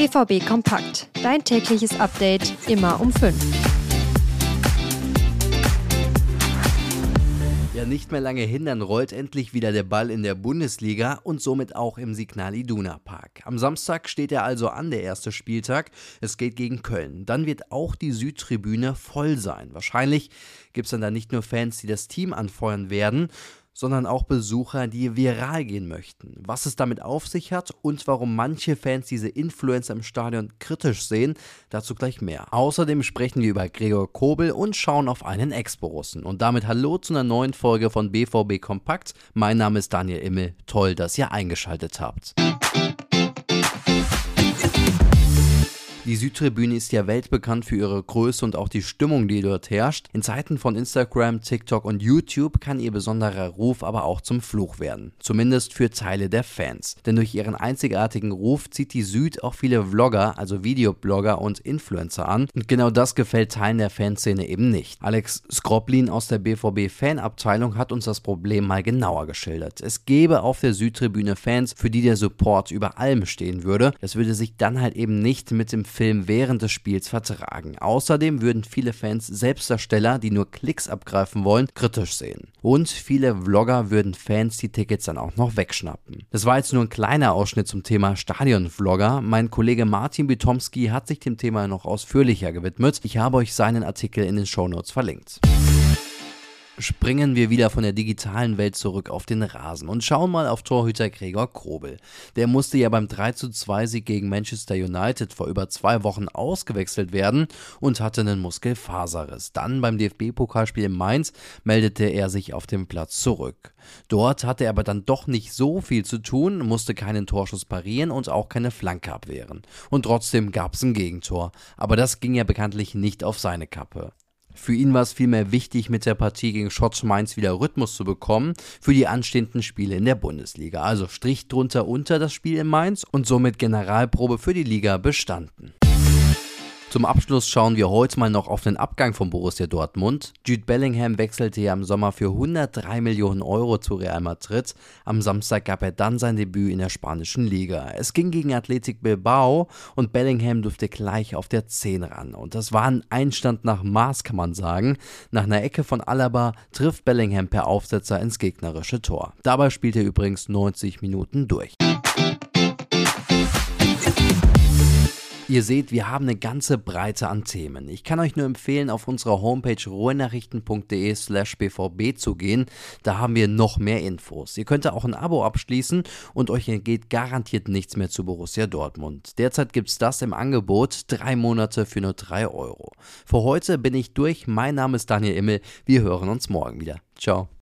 BVB Kompakt. Dein tägliches Update immer um 5. Ja, nicht mehr lange hin, dann rollt endlich wieder der Ball in der Bundesliga und somit auch im Signal Iduna Park. Am Samstag steht er also an, der erste Spieltag. Es geht gegen Köln. Dann wird auch die Südtribüne voll sein. Wahrscheinlich gibt es dann da nicht nur Fans, die das Team anfeuern werden, sondern auch Besucher, die viral gehen möchten. Was es damit auf sich hat und warum manche Fans diese Influencer im Stadion kritisch sehen, dazu gleich mehr. Außerdem sprechen wir über Gregor Kobel und schauen auf einen Ex-Borussen. Und damit hallo zu einer neuen Folge von BVB Kompakt. Mein Name ist Daniel Immel. Toll, dass ihr eingeschaltet habt. Die Südtribüne ist ja weltbekannt für ihre Größe und auch die Stimmung, die dort herrscht. In Zeiten von Instagram, TikTok und YouTube kann ihr besonderer Ruf aber auch zum Fluch werden. Zumindest für Teile der Fans. Denn durch ihren einzigartigen Ruf zieht die Süd auch viele Vlogger, also Videoblogger und Influencer an. Und genau das gefällt Teilen der Fanszene eben nicht. Alex Skroblin aus der BVB Fanabteilung hat uns das Problem mal genauer geschildert. Es gäbe auf der Südtribüne Fans, für die der Support über allem stehen würde. Das würde sich dann halt eben nicht mit dem Film während des Spiels vertragen. Außerdem würden viele Fans Selbstdarsteller, die nur Klicks abgreifen wollen, kritisch sehen. Und viele Vlogger würden Fans die Tickets dann auch noch wegschnappen. Das war jetzt nur ein kleiner Ausschnitt zum Thema Stadionvlogger. Mein Kollege Martin Bitomski hat sich dem Thema noch ausführlicher gewidmet. Ich habe euch seinen Artikel in den Shownotes verlinkt springen wir wieder von der digitalen Welt zurück auf den Rasen und schauen mal auf Torhüter Gregor Krobel. Der musste ja beim 32 Sieg gegen Manchester United vor über zwei Wochen ausgewechselt werden und hatte einen Muskelfaserriss. Dann beim DFB-Pokalspiel in Mainz meldete er sich auf dem Platz zurück. Dort hatte er aber dann doch nicht so viel zu tun, musste keinen Torschuss parieren und auch keine Flanke abwehren. Und trotzdem gab es ein Gegentor. Aber das ging ja bekanntlich nicht auf seine Kappe. Für ihn war es vielmehr wichtig, mit der Partie gegen Schotz Mainz wieder Rhythmus zu bekommen für die anstehenden Spiele in der Bundesliga. Also Strich drunter unter das Spiel in Mainz und somit Generalprobe für die Liga bestanden. Zum Abschluss schauen wir heute mal noch auf den Abgang von Borussia Dortmund. Jude Bellingham wechselte ja im Sommer für 103 Millionen Euro zu Real Madrid. Am Samstag gab er dann sein Debüt in der spanischen Liga. Es ging gegen Athletic Bilbao und Bellingham durfte gleich auf der 10 ran. Und das war ein Einstand nach Maß, kann man sagen. Nach einer Ecke von Alaba trifft Bellingham per Aufsetzer ins gegnerische Tor. Dabei spielt er übrigens 90 Minuten durch. Ihr seht, wir haben eine ganze Breite an Themen. Ich kann euch nur empfehlen, auf unserer Homepage ruhenachrichten.de slash bvb zu gehen. Da haben wir noch mehr Infos. Ihr könnt auch ein Abo abschließen und euch entgeht garantiert nichts mehr zu Borussia Dortmund. Derzeit gibt es das im Angebot, drei Monate für nur drei Euro. Für heute bin ich durch. Mein Name ist Daniel Immel. Wir hören uns morgen wieder. Ciao.